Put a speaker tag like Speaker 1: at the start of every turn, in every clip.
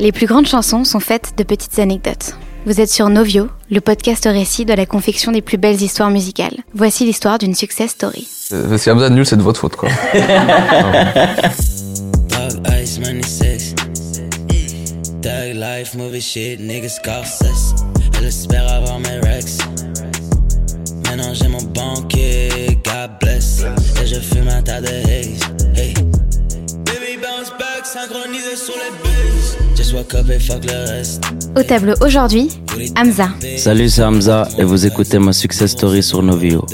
Speaker 1: Les plus grandes chansons sont faites de petites anecdotes. Vous êtes sur Novio, le podcast récit de la confection des plus belles histoires musicales. Voici l'histoire d'une success story.
Speaker 2: Euh, Si Hamza nul, c'est de votre faute, quoi.
Speaker 3: Dog ice, money sex. Tag life, movie shit, niggas Scorsese. Elle espère avoir mes rex. Maintenant j'ai mon banquier, God bless. Et je fume un tas de haze. Hey. Baby bounce back, synchronisé sur les bases.
Speaker 1: Au tableau aujourd'hui, Hamza.
Speaker 3: Salut, c'est Hamza et vous écoutez ma success story sur Novio.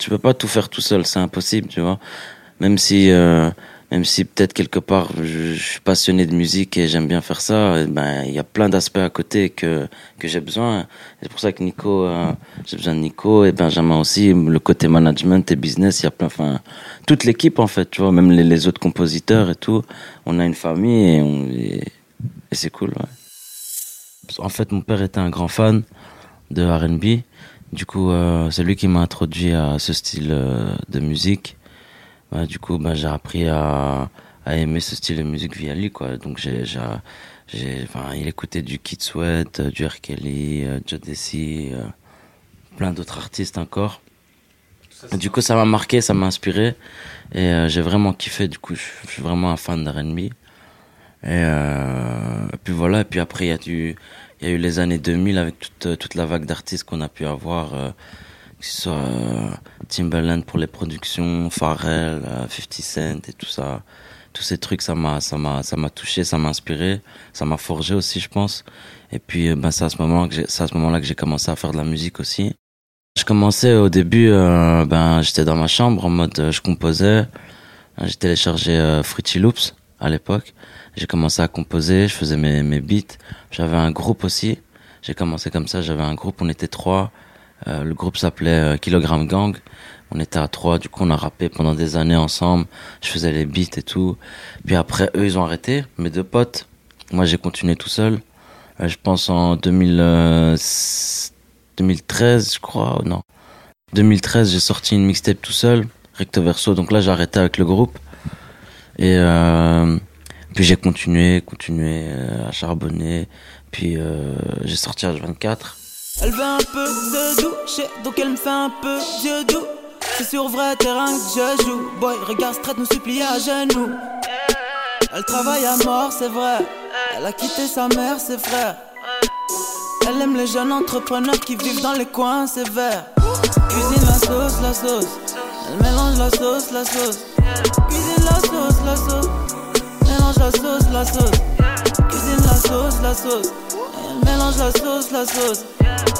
Speaker 3: Tu peux pas tout faire tout seul, c'est impossible, tu vois. Même si, euh, même si peut-être quelque part je, suis passionné de musique et j'aime bien faire ça, eh ben il y a plein d'aspects à côté que que j'ai besoin. C'est pour ça que Nico, euh, j'ai besoin de Nico et Benjamin aussi. Le côté management et business, il y a plein, enfin toute l'équipe en fait, tu vois, même les, autres compositeurs et tout. On a une famille et, on, et c'est cool. Ouais. En fait, mon père était un grand fan de R&B. Du coup, euh, c'est lui qui m'a introduit à ce style euh, de musique. Bah, du coup, bah, j'ai appris à, à aimer ce style de musique via lui, quoi. Donc, j'ai, j'ai, j'ai, enfin, il écoutait du Kid Sweat, euh, du R. Kelly, euh, Joe Desi, euh, plein d'autres artistes encore. Du coup, ça m'a marqué, ça m'a inspiré. Et euh, j'ai vraiment kiffé. Du coup, je, suis vraiment un fan de R&B. Et, euh, et puis voilà. Et puis après, il y a du, il y a eu les années 2000 avec toute, toute la vague d'artistes qu'on a pu avoir, que ce soit euh, Timbaland pour les productions, Pharrell, euh, 50 Cent et tout ça. Tous ces trucs, ça m'a, ça m'a, ça m'a touché, ça m'a inspiré, ça m'a forgé aussi, je pense. Et puis, euh, ben, c'est à ce moment que j'ai, à ce moment-là que j'ai commencé à faire de la musique aussi. Je commençais au début, euh, ben, j'étais dans ma chambre en mode, euh, je composais. J'ai téléchargé euh, Fruity Loops à l'époque. J'ai commencé à composer, je faisais mes, mes beats. J'avais un groupe aussi. J'ai commencé comme ça, j'avais un groupe, on était trois. Euh, le groupe s'appelait euh, Kilogram Gang. On était à trois, du coup on a rappé pendant des années ensemble. Je faisais les beats et tout. Puis après, eux, ils ont arrêté, mes deux potes. Moi, j'ai continué tout seul. Euh, je pense en 2000, euh, 2013, je crois, non. 2013, j'ai sorti une mixtape tout seul, recto verso. Donc là, j'ai arrêté avec le groupe. Et euh, puis j'ai continué, continué à charbonner. Puis j'ai sorti H24.
Speaker 4: Elle veut un peu de douche, donc elle me fait un peu Dieu doux. C'est sur vrai terrain que je joue. Boy, regarde straight nous supplier à genoux. Elle travaille à mort, c'est vrai. Elle a quitté sa mère, ses frères. Elle aime les jeunes entrepreneurs qui vivent dans les coins sévères. Cuisine la sauce, la sauce. Elle mélange la sauce, la sauce. Cuisine la sauce, la sauce. Mélange la sauce, la sauce. Cuisine la sauce, la sauce. Elle mélange la sauce, la sauce.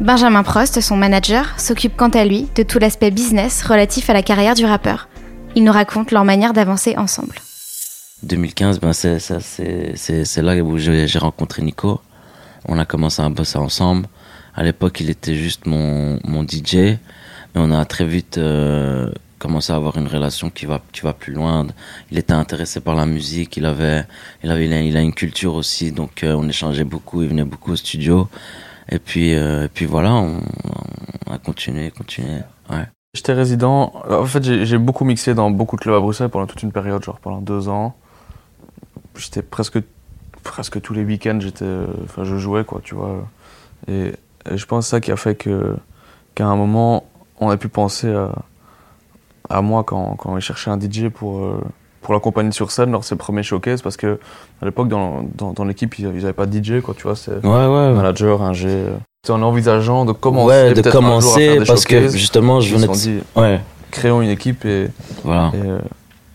Speaker 1: Benjamin Prost, son manager, s'occupe quant à lui de tout l'aspect business relatif à la carrière du rappeur. Ils nous racontent leur manière d'avancer ensemble.
Speaker 3: 2015, ben c'est là où j'ai rencontré Nico. On a commencé à bosser ensemble. À l'époque, il était juste mon DJ, mais on a très vite euh, commencé à avoir une relation qui va plus loin. Il était intéressé par la musique. Il avait il il il a une culture aussi, donc euh, on échangeait beaucoup. Il venait beaucoup au studio. Et puis euh, et puis voilà, on, a continué, continué. Ouais.
Speaker 2: J'étais résident. En fait, j'ai beaucoup mixé dans beaucoup de clubs à Bruxelles pendant toute une période, genre pendant deux ans. J'étais presque, presque tous les week-ends, enfin, je jouais, quoi, tu vois. Et, et je pense que ça qui a fait que, qu'à un moment, on a pu penser à, à moi quand, quand on cherchait un DJ pour, euh, pour l'accompagner sur scène lors de ses premiers showcases, parce que à l'époque, dans, dans, dans l'équipe, ils n'avaient pas de DJ, quoi, tu vois. C'est
Speaker 3: Ouais ouais.
Speaker 2: manager, un G. C'était en envisageant de commencer.
Speaker 3: Ouais, de
Speaker 2: peut-être un jour à
Speaker 3: commencer
Speaker 2: faire des
Speaker 3: parce que justement, je venais de...
Speaker 2: dit,
Speaker 3: Ouais,
Speaker 2: créons une équipe et,
Speaker 3: voilà.
Speaker 2: et, euh,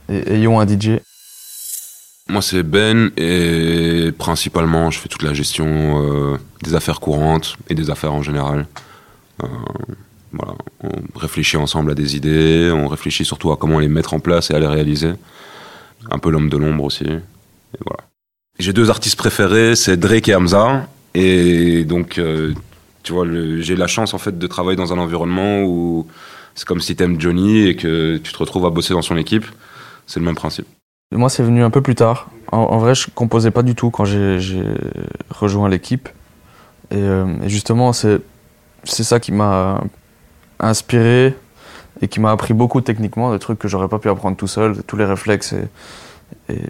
Speaker 2: et ayons un DJ.
Speaker 5: Moi, c'est Ben et principalement, je fais toute la gestion euh, des affaires courantes et des affaires en général. Euh, voilà, on réfléchit ensemble à des idées, on réfléchit surtout à comment les mettre en place et à les réaliser. Un peu l'homme de l'ombre aussi. Et voilà. J'ai deux artistes préférés, c'est Drake et Hamza. Et donc, euh, tu vois, j'ai la chance en fait de travailler dans un environnement où c'est comme si t'aimes Johnny et que tu te retrouves à bosser dans son équipe. C'est le même principe.
Speaker 2: Moi, c'est venu un peu plus tard. En, en vrai, je composais pas du tout quand j'ai rejoint l'équipe. Et, euh, et justement, c'est ça qui m'a inspiré et qui m'a appris beaucoup techniquement, des trucs que j'aurais pas pu apprendre tout seul, tous les réflexes et,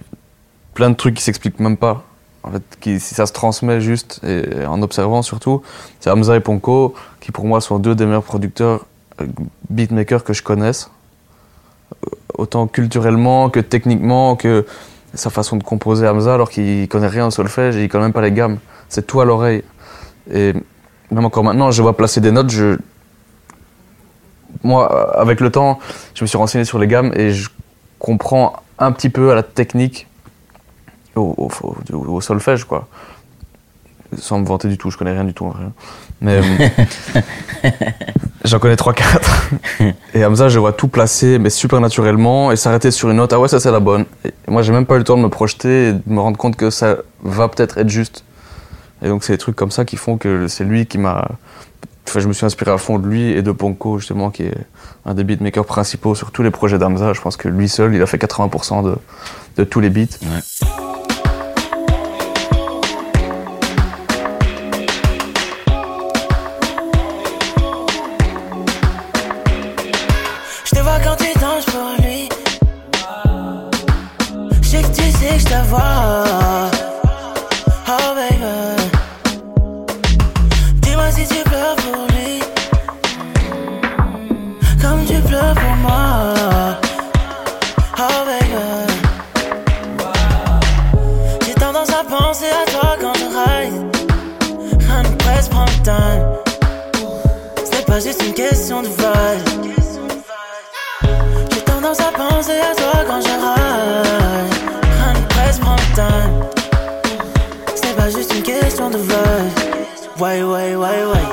Speaker 2: plein de trucs qui s'expliquent même pas. En fait, si ça se transmet juste et, en observant surtout, c'est Hamza et Ponko qui pour moi sont deux des meilleurs producteurs euh, beatmakers que je connaisse autant culturellement que techniquement que sa façon de composer Hamza alors qu'il connaît rien au solfège et il connaît même pas les gammes. C'est tout à l'oreille. Et même encore maintenant, je vois placer des notes, je... Moi, avec le temps, je me suis renseigné sur les gammes et je comprends un petit peu à la technique au, au- au- au solfège, quoi. Sans me vanter du tout, je connais rien du tout en vrai. Mais euh, j'en connais 3-4. Et Hamza, je vois tout placer, mais super naturellement, et s'arrêter sur une note. Ah ouais, ça c'est la bonne. Et moi, j'ai même pas eu le temps de me projeter et de me rendre compte que ça va peut-être être juste. Et donc, c'est des trucs comme ça qui font que c'est lui qui m'a. Je me suis inspiré à fond de lui et de Ponko, justement, qui est un des beatmakers principaux sur tous les projets d'Hamza. Je pense que lui seul, il a fait 80% de, tous les beats.
Speaker 4: Juste une question de vibe. Ouais, ouais, ouais, ouais.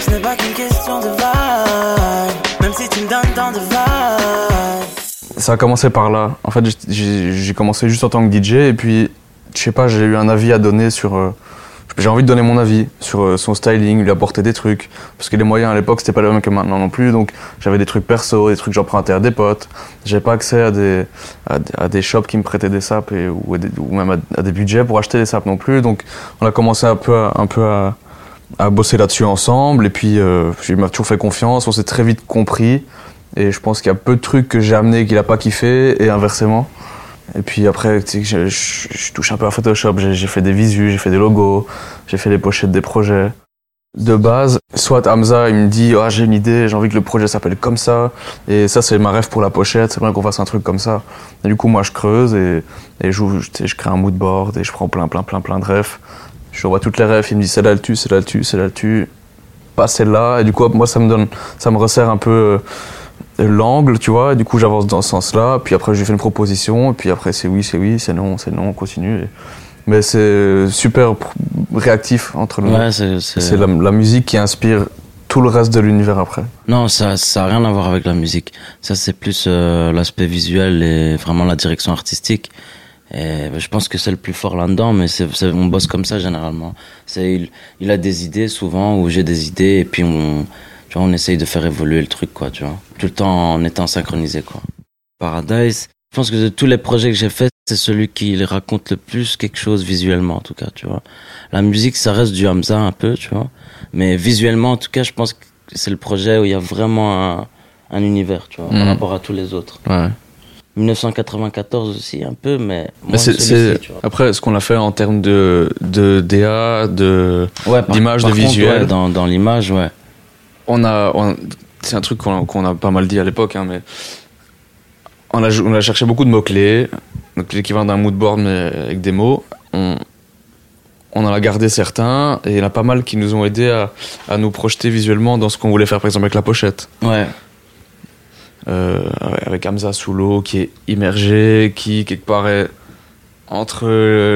Speaker 4: Ce n'est pas qu'une question de vibe. Même si tu me donnes tant de vibe.
Speaker 2: Ça a commencé par là. En fait, j'ai- commencé juste en tant que DJ et puis, je sais pas, j'ai eu un avis à donner sur. euh, j'ai envie de donner mon avis sur euh, son styling, lui apporter des trucs. Parce que les moyens à l'époque, c'était pas les mêmes que maintenant non plus. Donc, j'avais des trucs perso, des trucs que j'empruntais à des potes. J'avais pas accès à des, à, à des shops qui me prêtaient des sapes et, ou, même à, à des budgets pour acheter des sapes non plus. Donc, on a commencé un peu à, un peu à, à bosser là-dessus ensemble. Et puis, euh, il m'a toujours fait confiance. On s'est très vite compris. Et je pense qu'il y a peu de trucs que j'ai amenés qu'il a pas kiffé et inversement. Et puis après, je, touche un peu à Photoshop. J'ai fait des visus, j'ai fait des logos, j'ai fait les pochettes des projets. De base, soit Hamza, il me dit ah j'ai une idée, j'ai envie que le projet s'appelle comme ça, et ça c'est ma rêve pour la pochette, c'est vrai qu'on fasse un truc comme ça. Et du coup moi je creuse et, et je, je, crée un mood board et je prends plein plein plein plein de refs. Je envoie toutes les refs, il me dit c'est là le tu, c'est là le tu, c'est là le pas celle-là. Et du coup moi ça me donne, ça me resserre un peu euh, l'angle, tu vois, et du coup j'avance dans ce sens-là, puis après je lui fais une proposition, et puis après c'est oui, c'est oui, c'est non, c'est non, on continue. et- Mais c'est super réactif entre nous.
Speaker 3: Ouais, c'est.
Speaker 2: la, la musique qui inspire tout le reste de l'univers après.
Speaker 3: Non, ça, ça a rien à voir avec la musique. Ça, c'est plus euh, l'aspect visuel et vraiment la direction artistique. Et je pense que c'est le plus fort là-dedans, mais c'est, c'est- on bosse comme ça généralement. Il, il a des idées souvent, ou j'ai des idées, et puis on, tu vois, on essaye de faire évoluer le truc, quoi, tu vois. Tout le temps en étant synchronisé, quoi. Paradise, je pense que de tous les projets que j'ai faits, c'est celui qui raconte le plus quelque chose visuellement, en tout cas, tu vois. La musique, ça reste du Hamza un peu, tu vois. Mais visuellement, en tout cas, je pense que c'est le projet où il y a vraiment un, un univers, tu vois, par
Speaker 2: Mhm.
Speaker 3: rapport à tous les autres.
Speaker 2: Ouais.
Speaker 3: 1994 aussi, un peu, mais. Tu vois.
Speaker 2: après, ce qu'on a fait en termes de, de DA, de,
Speaker 3: Ouais,
Speaker 2: d'image, de visuel.
Speaker 3: ouais, dans, dans l'image, ouais.
Speaker 2: on a, on- c'est un truc qu'on, a pas mal dit à l'époque, hein, mais on a, jou- on a cherché beaucoup de mots-clés, donc l'équivalent d'un mood board mais avec des mots. On, on en a gardé certains et il y en a pas mal qui nous ont aidé à, à nous projeter visuellement dans ce qu'on voulait faire, par exemple avec la pochette.
Speaker 3: Ouais.
Speaker 2: Euh, avec Hamza sous l'eau qui est immergé, qui quelque part est entre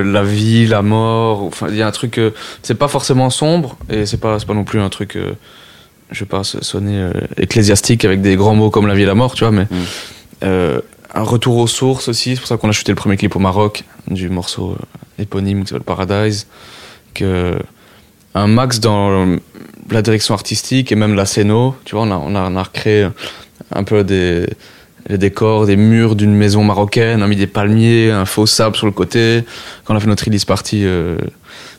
Speaker 2: la vie, la mort. Enfin, il y a un truc. euh, c'est pas forcément sombre et c'est pas, pas non plus un truc euh, je vais pas sonner euh, ecclésiastique avec des grands mots comme la vie et la mort, tu vois, mais
Speaker 3: Mm.
Speaker 2: euh, un retour aux sources aussi. C'est pour ça qu'on a shooté le premier clip au Maroc du morceau euh, éponyme qui s'appelle Paradise. Que un max dans la direction artistique et même la scéno, tu vois, on a, on a, on a recréé un peu des les décors, des murs d'une maison marocaine, on a mis des palmiers, un faux sable sur le côté. Quand on a fait notre release party euh,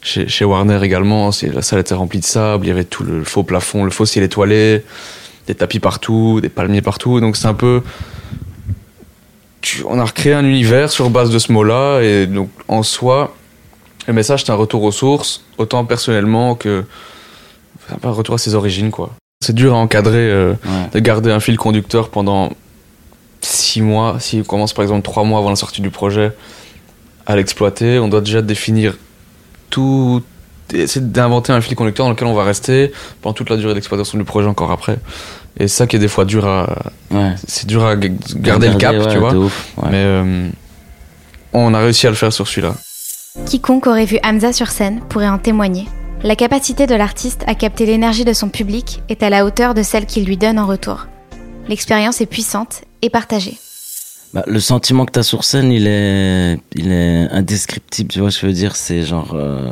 Speaker 2: chez, chez Warner également, la salle était remplie de sable, il y avait tout le faux plafond, le faux ciel étoilé, des tapis partout, des palmiers partout. Donc c'est un peu. tu- on a recréé un univers sur base de ce mot-là, et donc en soi, le message c'est un retour aux sources, autant personnellement que. enfin, un retour à ses origines, quoi. C'est dur à encadrer, euh,
Speaker 3: Ouais.
Speaker 2: de garder un fil conducteur pendant six mois. Si on commence par exemple trois mois avant la sortie du projet à l'exploiter, on doit déjà définir tout, essayer d'inventer un fil conducteur dans lequel on va rester pendant toute la durée d'exploitation du projet encore après. Et ça qui est des fois dur à,
Speaker 3: Ouais.
Speaker 2: c'est dur à garder le cap,
Speaker 3: ouais,
Speaker 2: tu vois.
Speaker 3: de ouf, ouais.
Speaker 2: Mais euh, on a réussi à le faire sur celui-là.
Speaker 1: Quiconque aurait vu Hamza sur scène pourrait en témoigner. La capacité de l'artiste à capter l'énergie de son public est à la hauteur de celle qu'il lui donne en retour. L'expérience est puissante et partagée.
Speaker 3: Bah, le sentiment que t'as sur scène, il est, il est indescriptible. Tu vois ce que je veux dire? C'est genre, euh,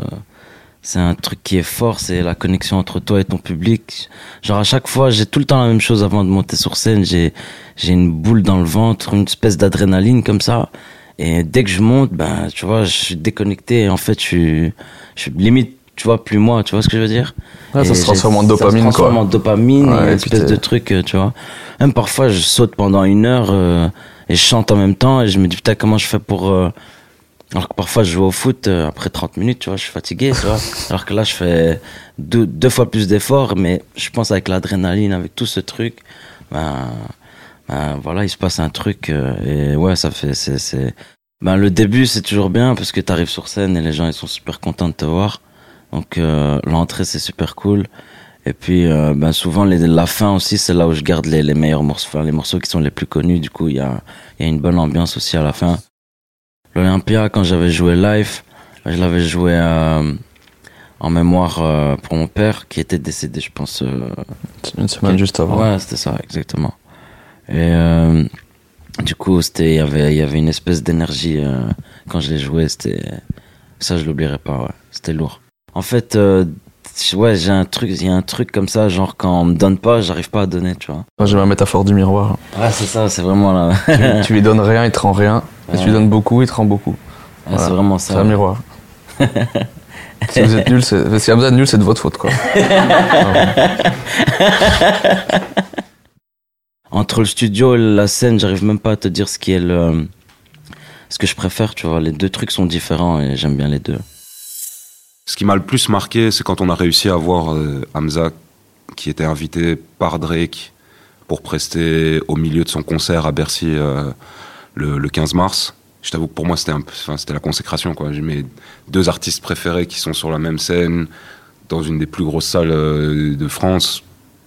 Speaker 3: c'est un truc qui est fort. C'est la connexion entre toi et ton public. Genre à chaque fois, j'ai tout le temps la même chose avant de monter sur scène. J'ai, j'ai une boule dans le ventre, une espèce d'adrénaline comme ça. Et dès que je monte, ben, tu vois, je suis déconnecté. Et en fait, je suis, je suis limite, tu vois, plus moi. Tu vois ce que je veux dire?
Speaker 2: Ouais, ça se transforme en
Speaker 3: Ça
Speaker 2: dopamine,
Speaker 3: se transforme
Speaker 2: quoi.
Speaker 3: en dopamine,
Speaker 2: Ouais,
Speaker 3: et une espèce de truc, euh, tu vois. Même parfois, je saute pendant une heure euh, et je chante en même temps et je me dis putain comment je fais pour. euh, Alors que parfois, je joue au foot euh, après 30 minutes, tu vois, je suis fatigué, tu vois. Alors que là, je fais deux, deux fois plus d'efforts, mais je pense avec l'adrénaline, avec tout ce truc, ben, ben voilà, il se passe un truc euh, et ouais, ça fait, c'est. Ben le début, c'est toujours bien parce que t'arrives sur scène et les gens ils sont super contents de te voir. Donc l'entrée c'est super cool. Et puis euh, ben souvent les, la fin aussi c'est là où je garde les, les meilleurs morceaux, enfin, les morceaux qui sont les plus connus. Du coup il y a, y a une bonne ambiance aussi à la fin. L'Olympia quand j'avais joué live, je l'avais joué euh, en mémoire euh, pour mon père qui était décédé je pense.
Speaker 2: Une semaine juste avant.
Speaker 3: Ouais, c'était ça, exactement. Et du coup, c'était, il y avait, il y avait une espèce d'énergie quand je l'ai joué. C'était, ça, je l'oublierai pas. Ouais, c'était lourd. En fait, ouais, j'ai un truc, il y a un truc comme ça, genre quand on me donne pas, j'arrive pas à donner, tu vois.
Speaker 2: Moi, J'ai ma métaphore du miroir.
Speaker 3: Ouais, c'est ça, c'est vraiment là.
Speaker 2: tu, tu lui donnes rien, il te rend rien. Et tu lui donnes beaucoup, il te rend beaucoup.
Speaker 3: Ouais, C'est vraiment
Speaker 2: C'est
Speaker 3: ça.
Speaker 2: un miroir. si vous êtes nul, c'est si Hamza est nul, c'est de votre faute quoi.
Speaker 3: Entre le studio et la scène, j'arrive même pas à te dire ce qui est le, ce que je préfère, tu vois. Les deux trucs sont différents et j'aime bien les deux.
Speaker 5: Ce qui m'a le plus marqué, c'est quand on a réussi à voir euh, Hamza qui était invité par Drake pour prester au milieu de son concert à Bercy euh, le, le 15 mars. Je t'avoue que pour moi, c'était la consécration. J'ai mes deux artistes préférés qui sont sur la même scène, dans une des plus grosses salles euh, de France.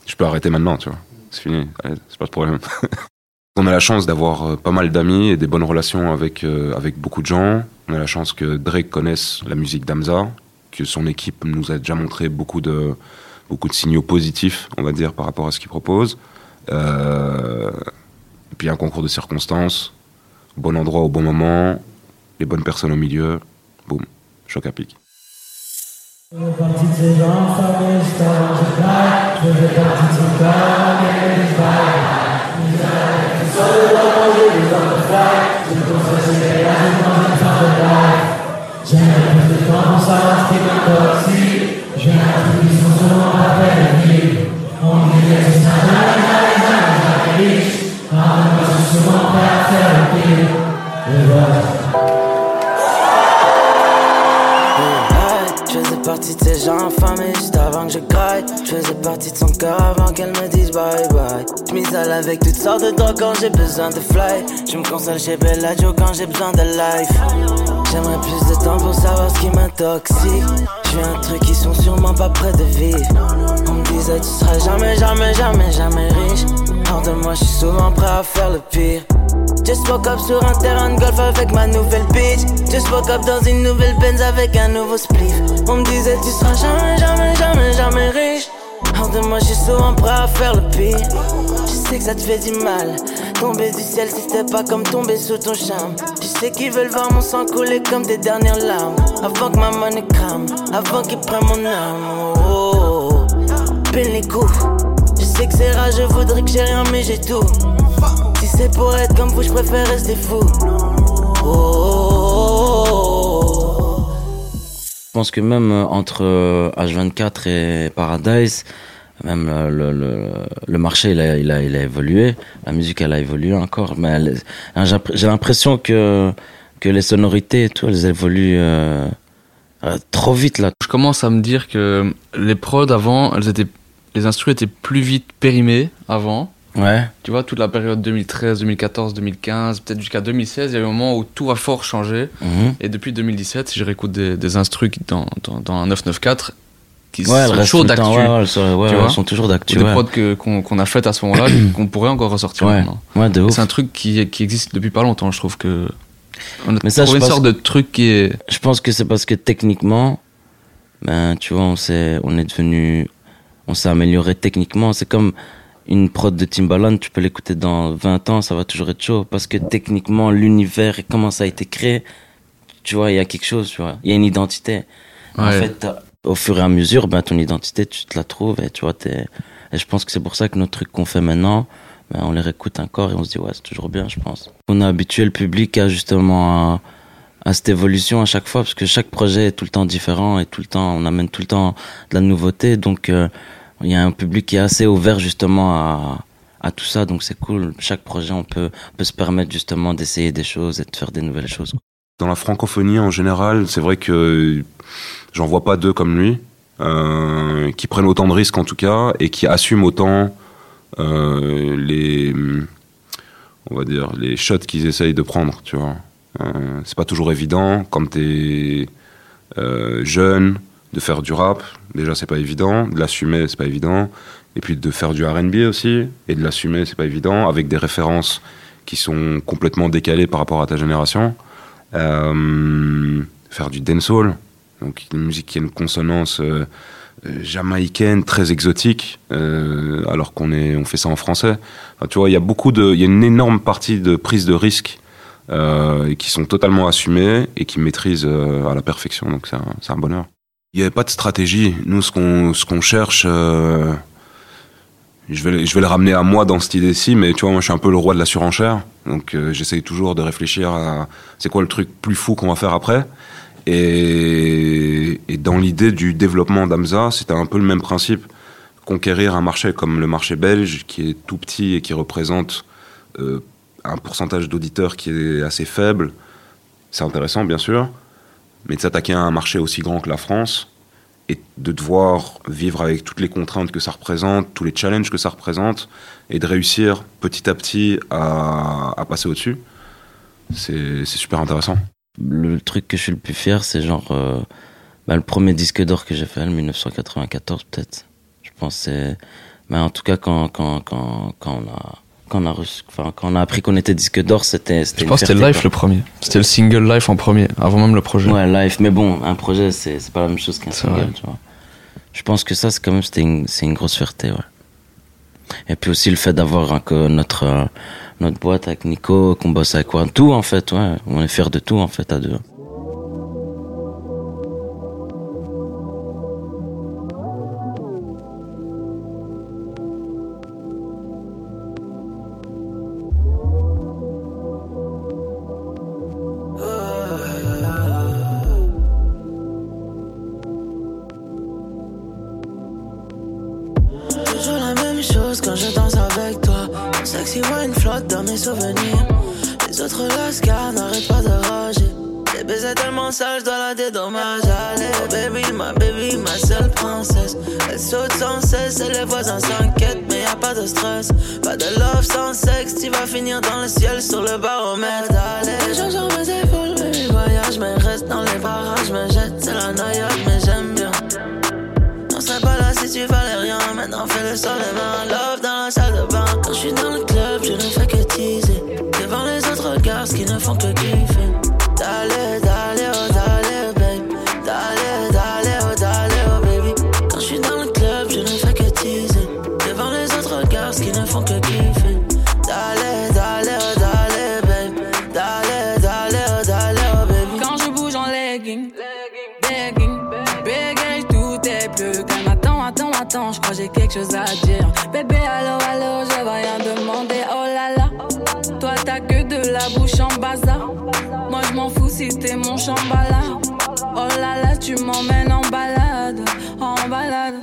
Speaker 5: Je peux arrêter maintenant, tu vois. C'est fini, c'est pas de problème. On a la chance d'avoir pas mal d'amis et des bonnes relations avec, avec beaucoup de gens. On a la chance que Drake connaisse la musique d'Amza, que son équipe nous a déjà montré beaucoup de, beaucoup de signaux positifs, on va dire, par rapport à ce qu'il propose. Euh, et puis un concours de circonstances, bon endroit au bon moment, les bonnes personnes au milieu, boum, choc à pic.
Speaker 4: Hey, Je faisais partie de ces gens infamés juste avant que je graille. Je faisais partie de son cœur avant qu'elle me dise bye bye. Je m'isole avec toutes sortes de drogues quand j'ai besoin de fly. Je me console chez Bellagio quand j'ai besoin de life. J'aimerais plus de temps pour savoir ce qui m'intoxique. Je suis un truc qui sont sûrement pas près de vivre. On me disait tu seras jamais, jamais, jamais, jamais riche. Hors de moi, je suis souvent prêt à faire le pire. Just woke up sur un terrain de golf avec ma nouvelle bitch. Just woke up dans une nouvelle Benz avec un nouveau spliff. On me disait tu seras jamais, jamais, jamais, jamais riche. Hors de moi, je suis souvent prêt à faire le pire. Je sais que ça te fait du mal. Tomber du ciel si c'était pas comme tomber sous ton charme. Je sais qu'ils veulent voir mon sang couler comme des dernières larmes. Avant que ma monnaie crame, avant qu'ils prennent mon âme. Oh, oh, oh. les coups. Je sais que c'est rare, je voudrais que j'ai rien, mais j'ai tout. Si c'est pour être comme vous, je préfère rester fou.
Speaker 3: Oh, pense que même euh, entre H24 euh, et Paradise, même euh, le, marché il a, évolué, la musique elle a évolué encore, mais j'ai l'impression que, que les sonorités et tout, elles évoluent trop vite là.
Speaker 2: Je commence à me dire que les prods avant, elles étaient, les instruments étaient plus vite périmés avant.
Speaker 3: Ouais.
Speaker 2: Tu vois, toute la période 2013, 2014, 2015, peut-être jusqu'à 2016, il y a eu un moment où tout a fort changé.
Speaker 3: Mhm.
Speaker 2: Et depuis 2017, si je réécoute des, des instrus dans, dans, dans un 994, qui
Speaker 3: ouais,
Speaker 2: sont toujours d'actu.
Speaker 3: Ouais, ouais, elles sont toujours d'actu.
Speaker 2: Des prods qu'on qu'on a faites à ce moment-là, qu'on pourrait encore ressortir
Speaker 3: ouais.
Speaker 2: maintenant.
Speaker 3: Ouais.
Speaker 2: C'est un truc qui, qui existe depuis pas longtemps, je trouve que. On a
Speaker 3: Mais ça, je
Speaker 2: une
Speaker 3: pense
Speaker 2: sorte de truc qui est.
Speaker 3: Je pense que c'est parce que techniquement, ben, tu vois, on s'est, on est devenu, on s'est amélioré techniquement. C'est comme une prod de Timbaland, tu peux l'écouter dans 20 ans, ça va toujours être chaud. Parce que techniquement, l'univers et comment ça a été créé, tu vois, il y a quelque chose, tu vois. Il y a une identité. En fait, au fur et à mesure, ben, ton identité, tu te la trouves et tu vois, t'es, et je pense que c'est pour ça que nos trucs qu'on fait maintenant, ben, on les réécoute encore et on se dit, ouais, c'est toujours bien, je pense. On a habitué le public à justement à, à cette évolution à chaque fois parce que chaque projet est tout le temps différent et tout le temps on amène tout le temps de la nouveauté donc euh, il y a un public qui est assez ouvert justement à, à tout ça. Donc c'est cool. Chaque projet on peut peut se permettre justement d'essayer des choses et de faire des nouvelles choses.
Speaker 5: Dans la francophonie en général, c'est vrai que j'en vois pas deux comme lui, euh, qui prennent autant de risques en tout cas, et qui assument autant euh, les, on va dire, les shots qu'ils essayent de prendre, tu vois. Euh, c'est pas toujours évident quand t'es jeune de faire du rap. Déjà, c'est pas évident. De l'assumer, c'est pas évident. Et puis de faire du R&B aussi et de l'assumer, c'est pas évident avec des références qui sont complètement décalées par rapport à ta génération. Euh, faire du dancehall, donc une musique qui a une consonance euh, euh, jamaïcaine très exotique, euh, alors qu'on est, on fait ça en français. Tu vois, il y a beaucoup de, il y a une énorme partie de prise de risque euh, qui sont totalement assumées et qui maîtrisent euh, à la perfection. Donc c'est un, c'est un bonheur. Il n'y avait pas de stratégie. Nous, ce qu'on ce qu'on cherche, euh, je vais je vais le ramener à moi dans cette idée-ci, mais tu vois, moi, je suis un peu le roi de la surenchère. Donc euh, j'essaye toujours de réfléchir à c'est quoi le truc plus fou qu'on va faire après. Et, et dans l'idée du développement d'Amza, c'était un peu le même principe. Conquérir un marché comme le marché belge, qui est tout petit et qui représente euh, un pourcentage d'auditeurs qui est assez faible, c'est intéressant bien sûr, mais de s'attaquer à un marché aussi grand que la France et de devoir vivre avec toutes les contraintes que ça représente, tous les challenges que ça représente, et de réussir petit à petit à, passer au-dessus, c'est super intéressant.
Speaker 3: le truc que je suis le plus fier c'est genre euh, bah, le premier disque d'or que j'ai fait en 1994 peut-être je pense c'est mais en tout cas quand quand quand quand on a quand on a reçu enfin quand on a appris qu'on était disque d'or c'était c'était
Speaker 2: Je pense que c'était Life le premier. C'était le single Life en premier, avant même le projet.
Speaker 3: Ouais, live. Mais bon, un projet, c'est c'est pas la même chose qu'un single,
Speaker 2: vrai.
Speaker 3: tu vois. Je pense que ça, c'est quand même, c'était une, c'est une grosse fierté, ouais. Et puis aussi le fait d'avoir un que notre, euh, notre boîte avec Nico, qu'on bosse avec quoi. Tout, en fait, ouais. On est fiers de tout, en fait, à deux.
Speaker 4: Mains. Love dans la salle de bain. Quand je suis dans le club, je ne fais que teaser. Devant les autres regards, qui ne font que kiffer.
Speaker 6: J'ai quelque chose à dire. Bébé, allô, allô, je vais rien demander. Oh là là, toi t'as que de la bouche en bazar. Moi je m'en fous si t'es mon chambala. Oh là là, tu m'emmènes en balade, en balade.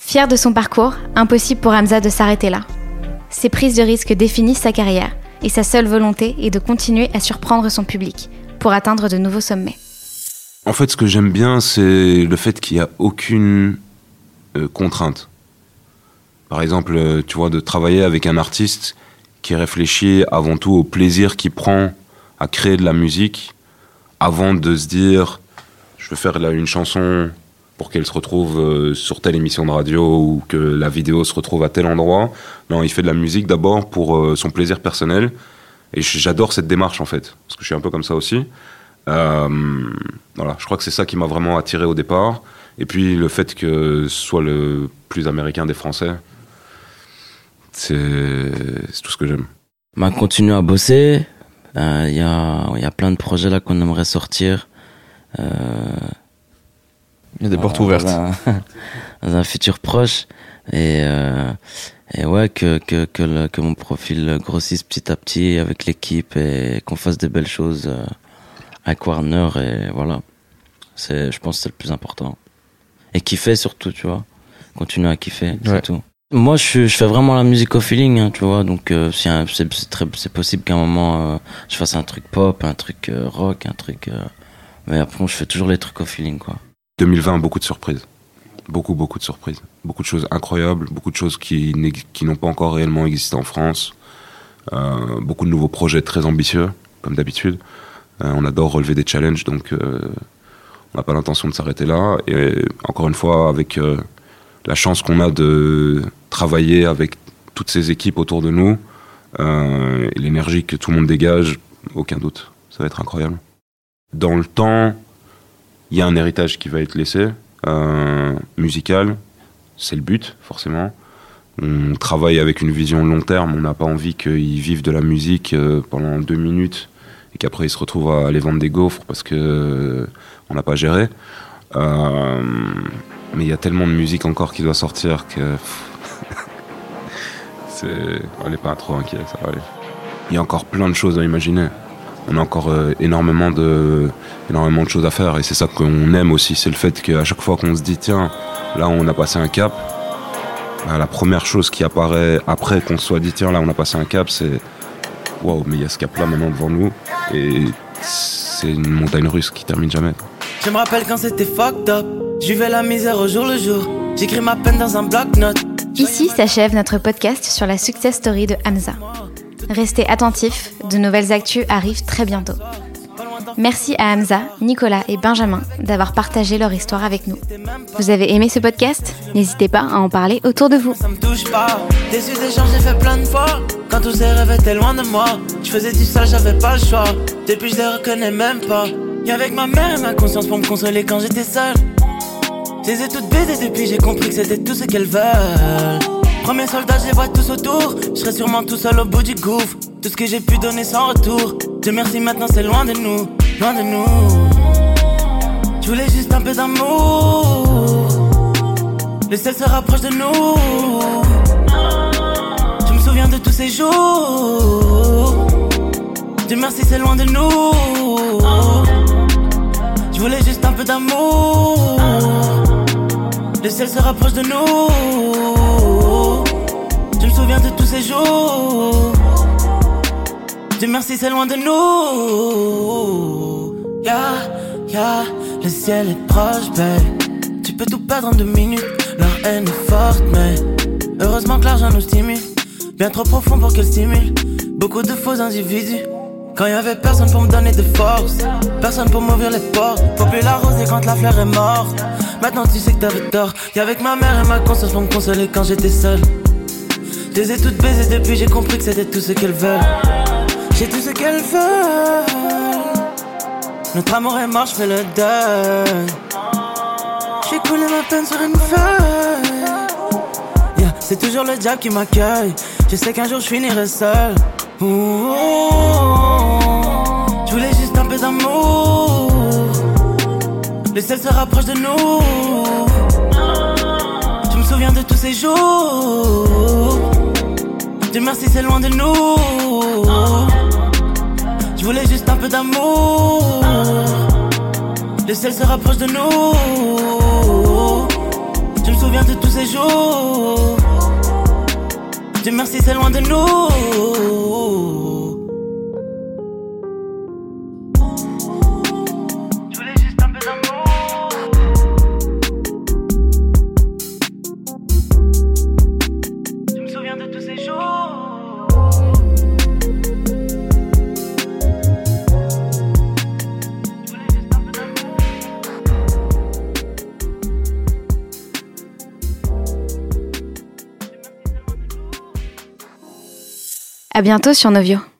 Speaker 1: Fier de son parcours, impossible pour Hamza de s'arrêter là. Ses prises de risques définissent sa carrière et sa seule volonté est de continuer à surprendre son public pour atteindre de nouveaux sommets.
Speaker 5: En fait, ce que j'aime bien, c'est le fait qu'il n'y a aucune euh, contrainte. Par exemple, euh, tu vois, de travailler avec un artiste qui réfléchit avant tout au plaisir qu'il prend à créer de la musique avant de se dire je veux faire une chanson pour qu'elle se retrouve euh, sur telle émission de radio ou que la vidéo se retrouve à tel endroit. Non, il fait de la musique d'abord pour euh, son plaisir personnel. Et j'adore cette démarche en fait, parce que je suis un peu comme ça aussi. Voilà, je crois que c'est ça qui m'a vraiment attiré au départ. Et puis le fait que ce soit le plus américain des Français, c'est tout ce que j'aime.
Speaker 3: Bah, continue à bosser. Il y, a, y a plein de projets là qu'on aimerait sortir. Euh,
Speaker 2: il y a des portes ouvertes.
Speaker 3: Dans un, futur proche. Et, euh, et ouais, que, que, que, que, mon profil grossisse petit à petit avec l'équipe et qu'on fasse des belles choses euh, avec Warner. Et voilà. Je pense que c'est le plus important. Et kiffer surtout, tu vois. Continuer à kiffer, c'est tout. Moi, je, fais vraiment la musique au feeling, hein, tu vois. Donc, euh, c'est, possible qu'à un moment, euh, je fasse un truc pop, un truc euh, rock, un truc. Euh, mais après, je fais toujours les trucs au feeling, quoi.
Speaker 5: 2020, beaucoup de surprises. Beaucoup, beaucoup de surprises. Beaucoup de choses incroyables, beaucoup de choses qui, qui n'ont pas encore réellement existé en France. Beaucoup de nouveaux projets très ambitieux, comme d'habitude. On adore relever des challenges, donc on n'a pas l'intention de s'arrêter là. Et encore une fois, avec la chance qu'on a de travailler avec toutes ces équipes autour de nous, et l'énergie que tout le monde dégage, aucun doute, ça va être incroyable. Dans le temps, il y a un héritage qui va être laissé, euh, musical, c'est le but, forcément. On travaille avec une vision long terme, on n'a pas envie qu'ils vivent de la musique euh, pendant deux minutes et qu'après ils se retrouvent à aller vendre des gaufres parce que euh, on n'a pas géré. Euh, mais il y a tellement de musique encore qui doit sortir que. C'est. On n'est pas trop inquiet, ça va aller. Il y a encore plein de choses à imaginer on a encore euh, énormément de énormément de choses à faire et c'est ça qu'on aime aussi c'est le fait qu'à chaque fois qu'on se dit tiens là on a passé un cap bah, la première chose qui apparaît après qu'on se soit dit tiens là on a passé un cap c'est waouh mais il y a ce cap là maintenant devant nous et c'est une montagne russe qui termine jamais
Speaker 4: je me rappelle quand c'était fucked up je vivais la misère au jour le jour j'écris ma peine dans un bloc-notes
Speaker 1: Ici s'achève notre podcast sur la success story de Hamza. Restez attentifs, de nouvelles actus arrivent très bientôt. Merci à Hamza, Nicolas et Benjamin d'avoir partagé leur histoire avec nous. Vous avez aimé ce podcast? N'hésitez pas à en parler autour de vous.
Speaker 4: Ça me touche pas. Déçu des gens, j'ai fait plein de fois. Quand tous ces rêves étaient loin de moi, je faisais du sale, j'avais pas le choix. Depuis, je les reconnais même pas. Et avec ma mère et ma conscience pour me consoler quand j'étais seul. Je les ai toutes baisées depuis, j'ai compris que c'était tout ce qu'elles veulent. Premier soldat, je les vois tous autour. Je serai sûrement tout seul au bout du gouffre. Tout ce que j'ai pu donner sans retour. Dieu merci, maintenant c'est loin de nous, loin de nous. Je voulais juste un peu d'amour. Le ciel se rapproche de nous. Je me souviens de tous ces jours. Dieu merci, c'est loin de nous. Je voulais juste un peu d'amour. Le ciel se rapproche de nous. Je me souviens de tous ces jours. Dieu merci, c'est loin de nous. Ya, ya, le ciel est proche, babe. Tu peux tout perdre en deux minutes. Leur haine est forte, mais heureusement que l'argent nous stimule. Bien trop profond pour qu'elle stimule. Beaucoup de faux individus. Quand y avait personne pour me donner de force, personne pour m'ouvrir les portes. Faut plus la rose quand la fleur est morte. Maintenant tu sais que t'avais tort. Y'a avec ma mère et ma conscience pour me consoler quand j'étais seul. Je les ai toutes baisées depuis, j'ai compris que c'était tout ce qu'elles veulent. J'ai tout ce qu'elles veulent. Notre amour est mort, je le deuil. J'ai coulé ma peine sur une feuille. C'est toujours le diable qui m'accueille. Je sais qu'un jour je finirai seul. Le ciel se rapproche de nous. souviens de tous ces jours. Dieu merci, c'est loin de nous. Je voulais juste un peu d'amour. Le ciel se rapproche de nous. Je me souviens de tous ces jours. Dieu merci, c'est loin de nous.
Speaker 1: Bientôt sur Novio.